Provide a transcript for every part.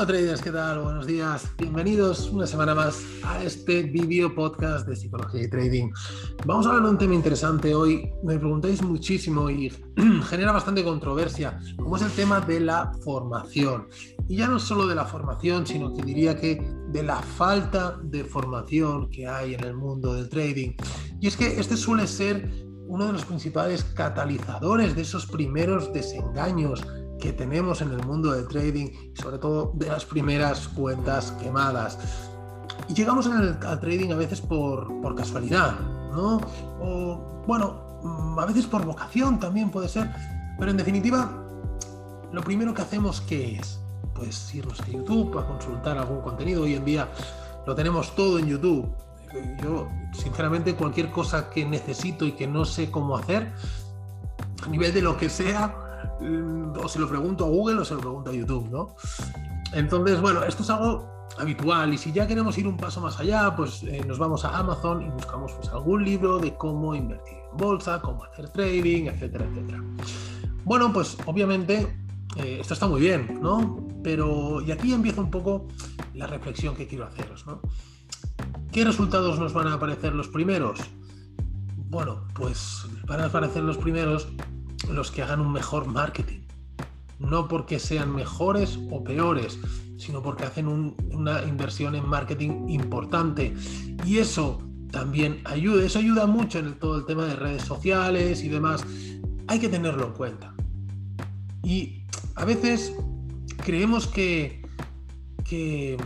Hola traders, ¿qué tal? Buenos días. Bienvenidos una semana más a este vídeo podcast de psicología y trading. Vamos a hablar de un tema interesante hoy. Me preguntáis muchísimo y genera bastante controversia, como es el tema de la formación. Y ya no solo de la formación, sino que diría que de la falta de formación que hay en el mundo del trading. Y es que este suele ser uno de los principales catalizadores de esos primeros desengaños que tenemos en el mundo del trading sobre todo de las primeras cuentas quemadas. Y llegamos al trading a veces por, por casualidad, ¿no? O bueno, mm, a veces por vocación también puede ser, pero en definitiva, lo primero que hacemos ¿qué es? Pues irnos a YouTube a consultar algún contenido. Hoy en día lo tenemos todo en YouTube. Yo, sinceramente, cualquier cosa que necesito y que no sé cómo hacer, a nivel de lo que sea, o se lo pregunto a Google o se lo pregunto a YouTube, ¿no? Entonces, bueno, esto es algo habitual y si ya queremos ir un paso más allá, pues eh, nos vamos a Amazon y buscamos pues, algún libro de cómo invertir en bolsa, cómo hacer trading, etcétera, etcétera. Bueno, pues obviamente eh, esto está muy bien, ¿no? Pero, y aquí empieza un poco la reflexión que quiero haceros, ¿no? ¿Qué resultados nos van a aparecer los primeros? Bueno, pues van a aparecer los primeros los que hagan un mejor marketing. No porque sean mejores o peores, sino porque hacen una inversión en marketing importante. Y eso también ayuda, eso ayuda mucho en todo el tema de redes sociales y demás. Hay que tenerlo en cuenta. Y a veces creemos que, que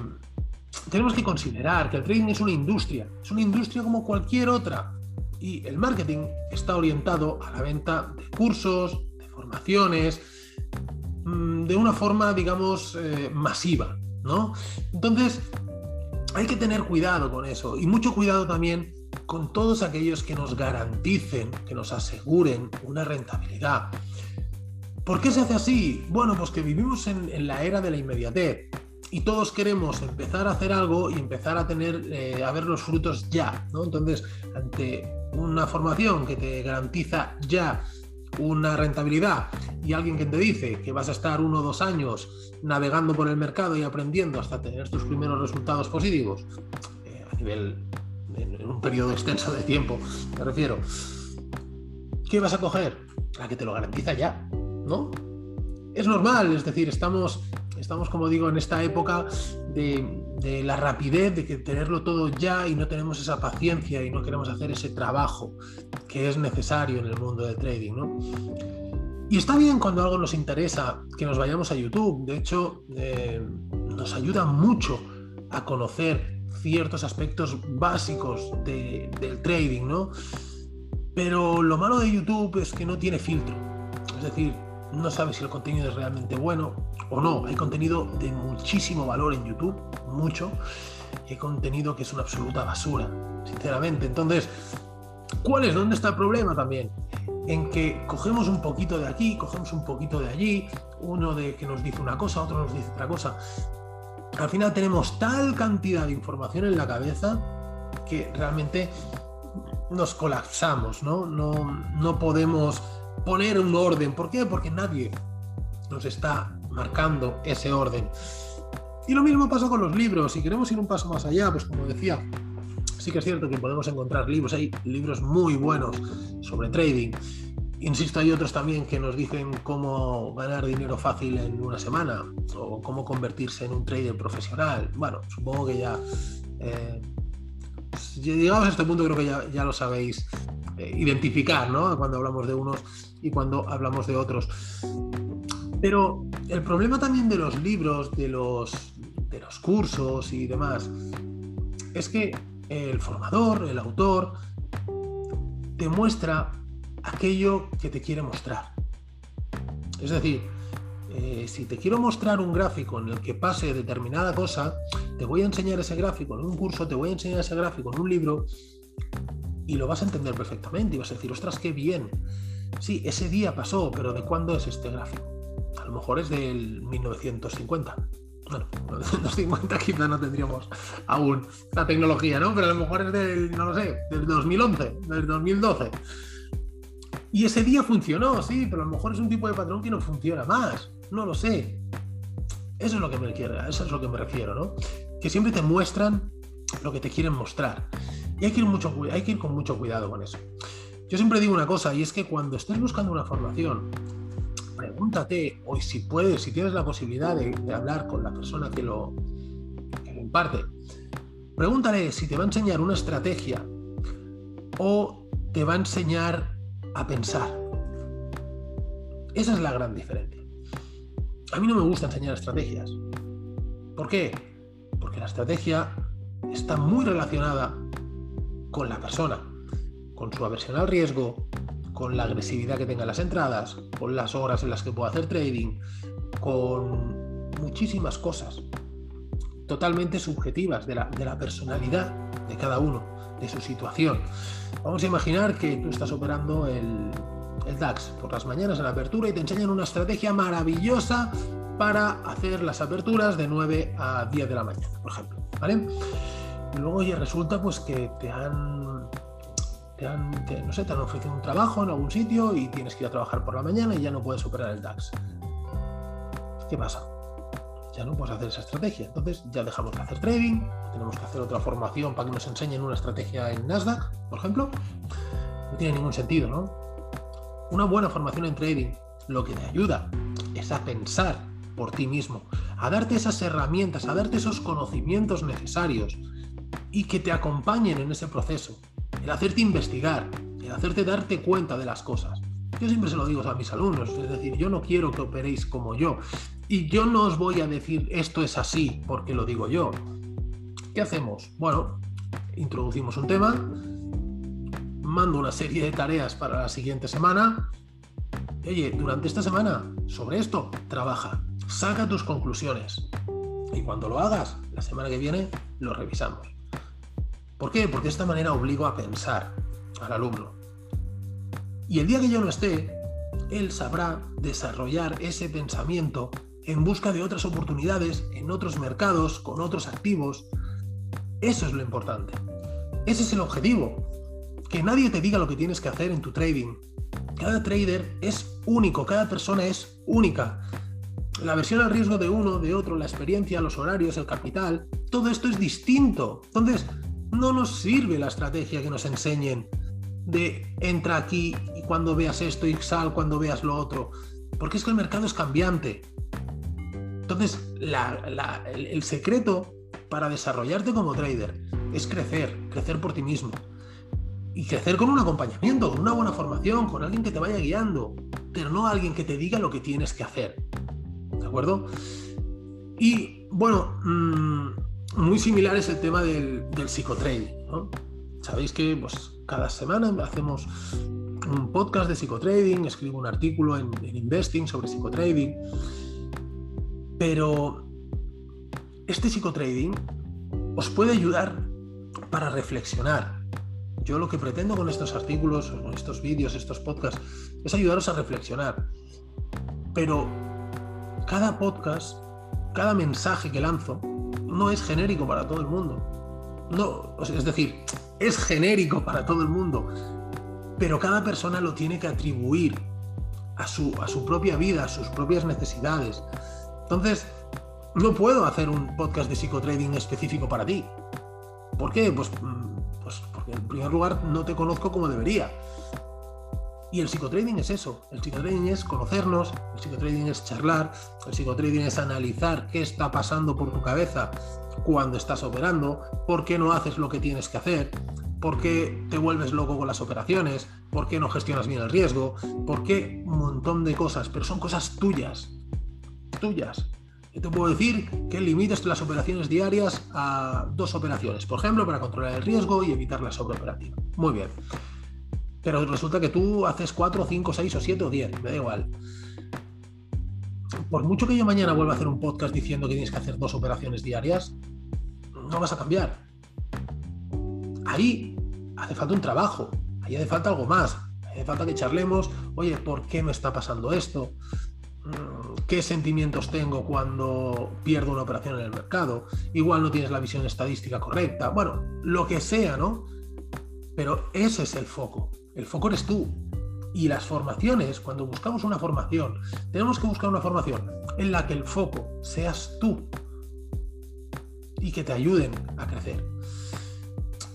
tenemos que considerar que el trading es una industria, es una industria como cualquier otra y el marketing está orientado a la venta de cursos, de formaciones, mm, de una forma, digamos, eh, masiva, ¿no? Entonces, hay que tener cuidado con eso y mucho cuidado también con todos aquellos que nos garanticen, que nos aseguren una rentabilidad. ¿Por qué se hace así? Bueno, pues que vivimos en, la era de la inmediatez y todos queremos empezar a hacer algo y empezar a tener, eh, a ver los frutos ya, ¿no? Entonces, ante una formación que te garantiza ya una rentabilidad y alguien que te dice que vas a estar uno o dos años navegando por el mercado y aprendiendo hasta tener tus primeros resultados positivos, eh, a nivel, en, un periodo extenso de tiempo, me refiero, ¿qué vas a coger? La que te lo garantiza ya, ¿no? Es normal, es decir, estamos, estamos como digo, en esta época de, la rapidez, de que tenerlo todo ya y no tenemos esa paciencia y no queremos hacer ese trabajo que es necesario en el mundo del trading, ¿no? Y está bien cuando algo nos interesa que nos vayamos a YouTube. De hecho, eh, nos ayuda mucho a conocer ciertos aspectos básicos del trading, ¿no? Pero lo malo de YouTube es que no tiene filtro. Es decir, no sabes si el contenido es realmente bueno o no. Hay contenido de muchísimo valor en YouTube, mucho, y hay contenido que es una absoluta basura, sinceramente. Entonces, ¿cuál es? ¿Dónde está el problema también? En que cogemos un poquito de aquí, cogemos un poquito de allí, uno de que nos dice una cosa, otro nos dice otra cosa. Al final tenemos tal cantidad de información en la cabeza que realmente nos colapsamos, ¿no? No, no podemos poner un orden. ¿Por qué? Porque nadie nos está marcando ese orden. Y lo mismo pasa con los libros. Si queremos ir un paso más allá, pues como decía, sí que es cierto que podemos encontrar libros, hay libros muy buenos sobre trading. Insisto, hay otros también que nos dicen cómo ganar dinero fácil en una semana o cómo convertirse en un trader profesional. Bueno, supongo que ya, eh, llegamos a este punto, creo que ya, ya lo sabéis eh, identificar, ¿no? Cuando hablamos de unos y cuando hablamos de otros. Pero el problema también de los libros, de los, de los cursos y demás, es que el formador, el autor, te muestra aquello que te quiere mostrar. Es decir, eh, si te quiero mostrar un gráfico en el que pase determinada cosa, te voy a enseñar ese gráfico en un curso, te voy a enseñar ese gráfico en un libro, y lo vas a entender perfectamente y vas a decir, ostras, qué bien. Sí, ese día pasó, pero ¿de cuándo es este gráfico? A lo mejor es del 1950. Bueno, 1950 quizá no tendríamos aún la tecnología, ¿no? Pero a lo mejor es del, no lo sé, del 2011, del 2012. Y ese día funcionó, sí, pero a lo mejor es un tipo de patrón que no funciona más. No lo sé. Eso es lo que me refiero, eso es lo que me refiero, ¿no? Que siempre te muestran lo que te quieren mostrar. Y hay que ir, mucho, hay que ir con mucho cuidado con eso. Yo siempre digo una cosa, y es que cuando estés buscando una formación, pregúntate, o si puedes, si tienes la posibilidad de, hablar con la persona que lo, que lo imparte, pregúntale si te va a enseñar una estrategia o te va a enseñar a pensar. Esa es la gran diferencia. A mí no me gusta enseñar estrategias. ¿Por qué? Porque la estrategia está muy relacionada con la persona, con su aversión al riesgo, con la agresividad que tenga en las entradas, con las horas en las que pueda hacer trading, con muchísimas cosas totalmente subjetivas de la, de la personalidad de cada uno, de su situación. Vamos a imaginar que tú estás operando el, el DAX por las mañanas en la apertura y te enseñan una estrategia maravillosa para hacer las aperturas de 9 a 10 de la mañana, por ejemplo. ¿vale? Y luego ya resulta pues que te han, te han, no sé, te han ofrecido un trabajo en algún sitio y tienes que ir a trabajar por la mañana y ya no puedes operar el DAX. ¿Qué pasa? Ya no puedes hacer esa estrategia. Entonces ya dejamos de hacer trading, tenemos que hacer otra formación para que nos enseñen una estrategia en Nasdaq, por ejemplo. No tiene ningún sentido, ¿no? Una buena formación en trading lo que te ayuda es a pensar por ti mismo, a darte esas herramientas, a darte esos conocimientos necesarios y que te acompañen en ese proceso, el hacerte investigar, el hacerte darte cuenta de las cosas. Yo siempre se lo digo a mis alumnos, es decir, yo no quiero que operéis como yo y yo no os voy a decir esto es así porque lo digo yo. ¿Qué hacemos? Bueno, introducimos un tema, mando una serie de tareas para la siguiente semana. Oye, durante esta semana, sobre esto, trabaja, saca tus conclusiones. Y cuando lo hagas, la semana que viene, lo revisamos. ¿Por qué? Porque de esta manera obligo a pensar al alumno. Y el día que yo no esté, él sabrá desarrollar ese pensamiento en busca de otras oportunidades, en otros mercados, con otros activos. Eso es lo importante. Ese es el objetivo que nadie te diga lo que tienes que hacer en tu trading. Cada trader es único, cada persona es única. La versión al riesgo de uno, de otro, la experiencia, los horarios, el capital, todo esto es distinto. Entonces, no nos sirve la estrategia que nos enseñen de entra aquí y cuando veas esto y sal cuando veas lo otro. Porque es que el mercado es cambiante. Entonces, el, secreto para desarrollarte como trader es crecer, crecer por ti mismo y crecer con un acompañamiento, con una buena formación, con alguien que te vaya guiando, pero no alguien que te diga lo que tienes que hacer. ¿De acuerdo? Y bueno, mm, muy similar es el tema del, del psicotrading. ¿no? Sabéis que pues, cada semana hacemos un podcast de psicotrading, escribo un artículo en, en Investing sobre psicotrading, pero este psicotrading os puede ayudar para reflexionar, yo lo que pretendo con estos artículos, con estos vídeos, estos podcasts, es ayudaros a reflexionar. Pero cada podcast, cada mensaje que lanzo, no es genérico para todo el mundo. No, es decir, es genérico para todo el mundo, pero cada persona lo tiene que atribuir a su, a su propia vida, a sus propias necesidades. Entonces, no puedo hacer un podcast de psicotrading específico para ti. ¿Por qué? Pues mm, pues porque en primer lugar no te conozco como debería. Y el psicotrading es eso. El psicotrading es conocernos, el psicotrading es charlar, el psicotrading es analizar qué está pasando por tu cabeza cuando estás operando, por qué no haces lo que tienes que hacer, por qué te vuelves loco con las operaciones, por qué no gestionas bien el riesgo, por qué un montón de cosas, pero son cosas tuyas, tuyas. Yo te puedo decir que limites las operaciones diarias a dos operaciones, por ejemplo, para controlar el riesgo y evitar la sobreoperativa. Muy bien. Pero resulta que tú haces 4, 5, 6 o 7 o 10, me da igual. Por mucho que yo mañana vuelva a hacer un podcast diciendo que tienes que hacer dos operaciones diarias, no vas a cambiar. Ahí hace falta un trabajo, ahí hace falta algo más. Hace falta que charlemos, oye, ¿por qué me está pasando esto? qué sentimientos tengo cuando pierdo una operación en el mercado. Igual no tienes la visión estadística correcta. Bueno, lo que sea, ¿no? Pero ese es el foco. El foco eres tú. Y las formaciones, cuando buscamos una formación, tenemos que buscar una formación en la que el foco seas tú y que te ayuden a crecer.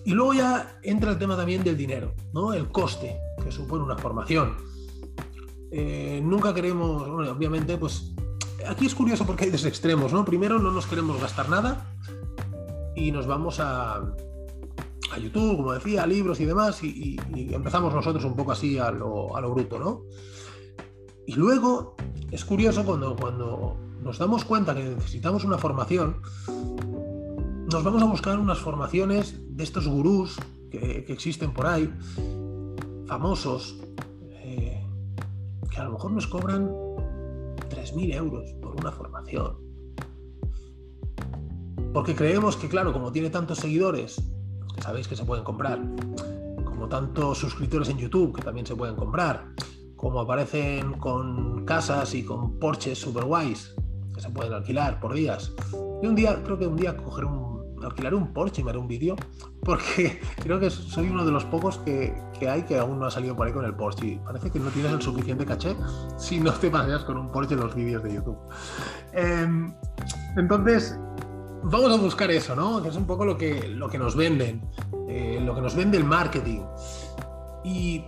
Y luego ya entra el tema también del dinero, ¿no? El coste que supone una formación. Eh, nunca queremos, obviamente, pues aquí es curioso porque hay dos extremos, ¿no? Primero no nos queremos gastar nada y nos vamos a, a YouTube, como decía, a libros y demás, y, empezamos nosotros un poco así a lo, a lo, bruto, ¿no? Y luego es curioso cuando, cuando nos damos cuenta que necesitamos una formación, nos vamos a buscar unas formaciones de estos gurús que, existen por ahí, famosos, eh, que a lo mejor nos cobran 3.000 euros por una formación. Porque creemos que, claro, como tiene tantos seguidores sabéis que se pueden comprar, como tantos suscriptores en YouTube que también se pueden comprar, como aparecen con casas y con Porsches super guays que se pueden alquilar por días. Y un día, creo que un día coger un, alquilaré un Porsche y me haré un vídeo, porque creo que soy uno de los pocos que, que, hay que aún no ha salido por ahí con el Porsche. Y parece que no tienes el suficiente caché si no te paseas con un Porsche en los vídeos de YouTube. Em, entonces, vamos a buscar eso, ¿no? Que es un poco lo que, lo que nos venden, eh, lo que nos vende el marketing. Y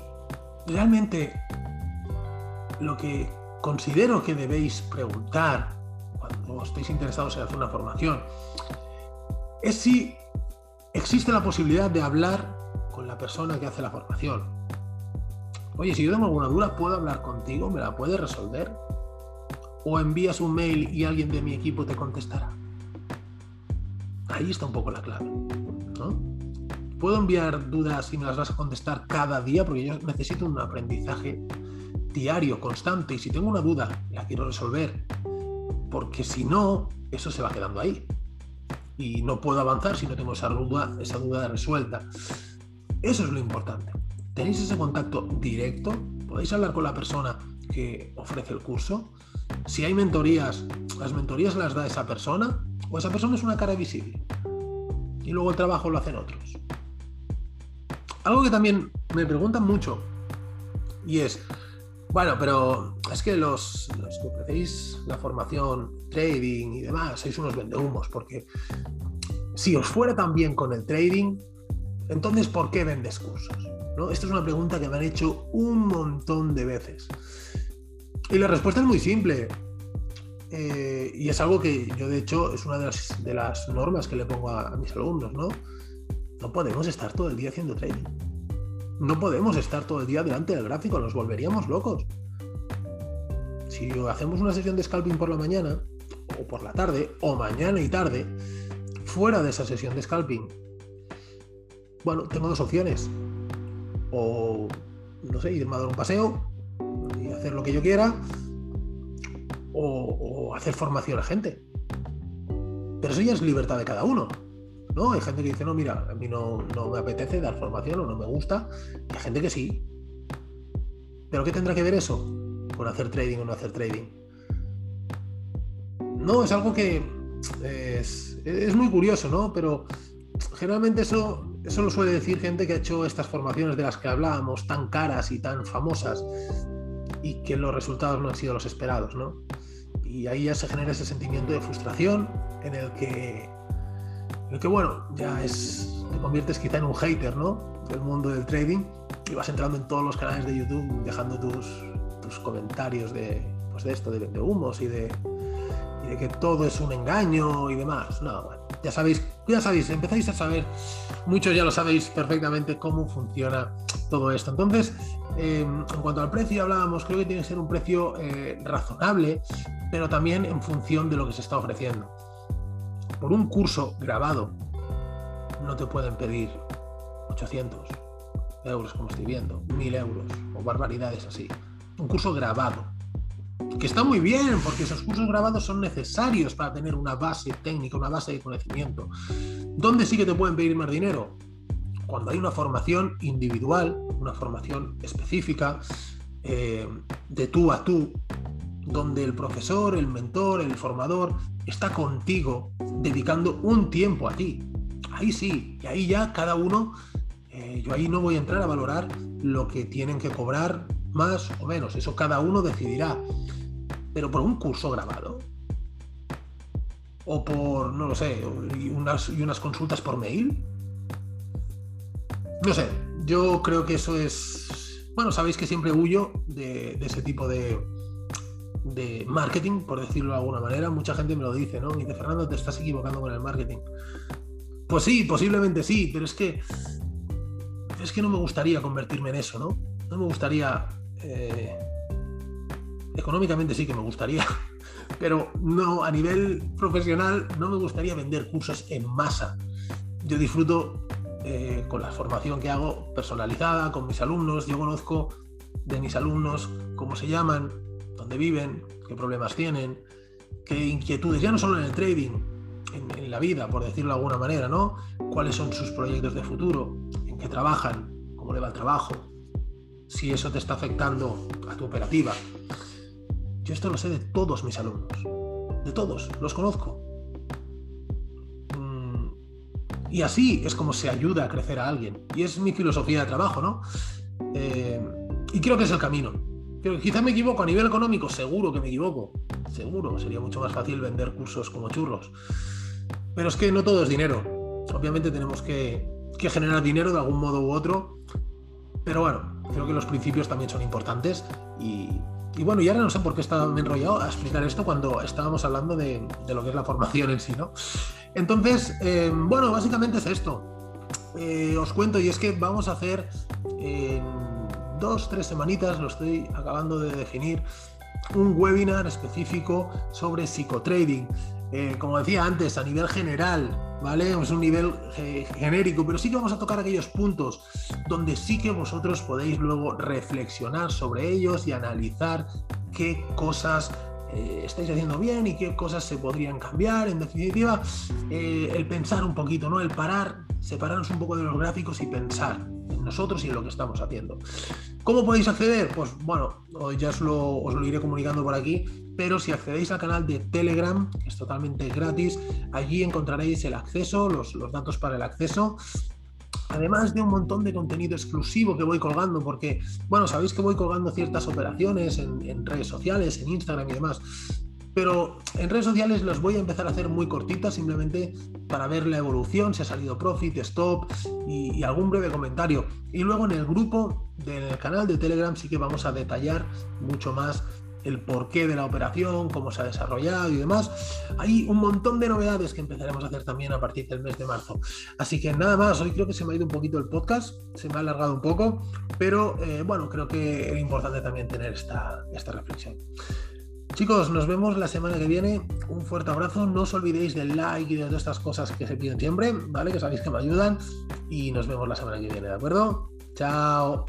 realmente lo que considero que debéis preguntar cuando estéis interesados en hacer una formación es si existe la posibilidad de hablar con la persona que hace la formación. Oye, si yo tengo alguna duda, ¿puedo hablar contigo? ¿Me la puedes resolver? ¿O envías un mail y alguien de mi equipo te contestará? Ahí está un poco la clave. ¿no? Puedo enviar dudas y me las vas a contestar cada día porque yo necesito un aprendizaje diario, constante. Y si tengo una duda, la quiero resolver. Porque si no, eso se va quedando ahí. Y no puedo avanzar si no tengo esa duda, esa duda resuelta. Eso es lo importante. ¿Tenéis ese contacto directo? ¿Podéis hablar con la persona que ofrece el curso? Si hay mentorías, ¿las mentorías las da esa persona? ¿O esa persona es una cara visible? Y luego el trabajo lo hacen otros. Algo que también me preguntan mucho y es, bueno, pero es que los, los que ofrecéis la formación, trading y demás, sois unos vendehumos, porque si os fuera tan bien con el trading, entonces ¿por qué vendes cursos? ¿No? Esta es una pregunta que me han hecho un montón de veces. Y la respuesta es muy simple. Eh, y es algo que yo, de hecho, es una de las, normas que le pongo a, mis alumnos, ¿no? No podemos estar todo el día haciendo trading. No podemos estar todo el día delante del gráfico, nos volveríamos locos. Si hacemos una sesión de scalping por la mañana, o por la tarde, o mañana y tarde, fuera de esa sesión de scalping, bueno, tengo dos opciones. O, no sé, irme a dar un paseo, hacer lo que yo quiera o, hacer formación a gente. Pero eso ya es libertad de cada uno. ¿no? Hay gente que dice, no, mira, a mí no, no me apetece dar formación o no me gusta. hay gente que sí. ¿Pero qué tendrá que ver eso con hacer trading o no hacer trading? No, es algo que es, es muy curioso, ¿no? Pero generalmente eso, eso lo suele decir gente que ha hecho estas formaciones de las que hablábamos, tan caras y tan famosas, y que los resultados no han sido los esperados, ¿no? Y ahí ya se genera ese sentimiento de frustración en el que, en el que bueno, ya es, te conviertes quizá en un hater, ¿no? Del mundo del trading y vas entrando en todos los canales de YouTube dejando tus, tus comentarios de, pues de esto, de, de humos y de, y de que todo es un engaño y demás. No, bueno, ya sabéis, ya sabéis, empezáis a saber, muchos ya lo sabéis perfectamente cómo funciona todo esto. Entonces, eh, en cuanto al precio hablábamos, creo que tiene que ser un precio eh, razonable, pero también en función de lo que se está ofreciendo. Por un curso grabado, no te pueden pedir 800 euros, como estoy viendo, 1000 euros o barbaridades así. Un curso grabado que está muy bien, porque esos cursos grabados son necesarios para tener una base técnica, una base de conocimiento. ¿Dónde sí que te pueden pedir más dinero? Cuando hay una formación individual, una formación específica, eh, de tú a tú, donde el profesor, el mentor, el formador está contigo, dedicando un tiempo a ti. Ahí sí, y ahí ya cada uno, eh, yo ahí no voy a entrar a valorar lo que tienen que cobrar más o menos, eso cada uno decidirá. Pero por un curso grabado, o por, no lo sé, y unas, y unas consultas por mail. No sé, yo creo que eso es... Bueno, sabéis que siempre huyo de, ese tipo de, de marketing, por decirlo de alguna manera. Mucha gente me lo dice, ¿no? Me dice, Fernando, te estás equivocando con el marketing. Pues sí, posiblemente sí, pero es que es que no me gustaría convertirme en eso, ¿no? No me gustaría. Eh, económicamente sí que me gustaría, pero no a nivel profesional no me gustaría vender cursos en masa. Yo disfruto eh, con la formación que hago personalizada con mis alumnos. Yo conozco de mis alumnos cómo se llaman, dónde viven, qué problemas tienen, qué inquietudes, ya no solo en el trading, en, en la vida, por decirlo de alguna manera, ¿no? Cuáles son sus proyectos de futuro, en qué trabajan, cómo le va el trabajo, si eso te está afectando a tu operativa. Esto lo sé de todos mis alumnos, de todos, los conozco. Mm, y así es como se ayuda a crecer a alguien. Y es mi filosofía de trabajo, ¿no? Eh, y creo que es el camino. quizá me equivoco a nivel económico, seguro que me equivoco. Seguro, sería mucho más fácil vender cursos como churros. Pero es que no todo es dinero. Obviamente tenemos que generar dinero de algún modo u otro. Pero bueno, creo que los principios también son importantes y, y bueno, y ahora no sé por qué estaba enrollado a explicar esto cuando estábamos hablando de, lo que es la formación en sí, ¿no? Entonces, eh, bueno, básicamente es esto. Eh, os cuento, y es que vamos a hacer en dos, tres semanitas, lo estoy acabando de definir, un webinar específico sobre psicotrading. Eh, como decía antes, a nivel general, ¿vale? Es un nivel eh, genérico, pero sí que vamos a tocar aquellos puntos donde sí que vosotros podéis luego reflexionar sobre ellos y analizar qué cosas eh, estáis haciendo bien y qué cosas se podrían cambiar. En definitiva, el pensar un poquito, ¿no? El parar, separarnos un poco de los gráficos y pensar en nosotros y en lo que estamos haciendo. ¿Cómo podéis acceder? Pues bueno, ya os lo, os lo iré comunicando por aquí, pero si accedéis al canal de Telegram, que es totalmente gratis, allí encontraréis el acceso, los, datos para el acceso, además de un montón de contenido exclusivo que voy colgando, porque, bueno, sabéis que voy colgando ciertas operaciones en, redes sociales, en Instagram y demás, pero en redes sociales los voy a empezar a hacer muy cortitas, simplemente para ver la evolución, si ha salido profit, stop y, algún breve comentario. Y luego en el grupo del canal de Telegram sí que vamos a detallar mucho más el porqué de la operación, cómo se ha desarrollado y demás. Hay un montón de novedades que empezaremos a hacer también a partir del mes de marzo. Así que nada más, hoy creo que se me ha ido un poquito el podcast, se me ha alargado un poco, pero eh, bueno, creo que era importante también tener esta, esta reflexión. Chicos, nos vemos la semana que viene. Un fuerte abrazo. No os olvidéis del like y de todas estas cosas que se piden siempre, ¿vale? Que sabéis que me ayudan. Y nos vemos la semana que viene, ¿de acuerdo? Chao.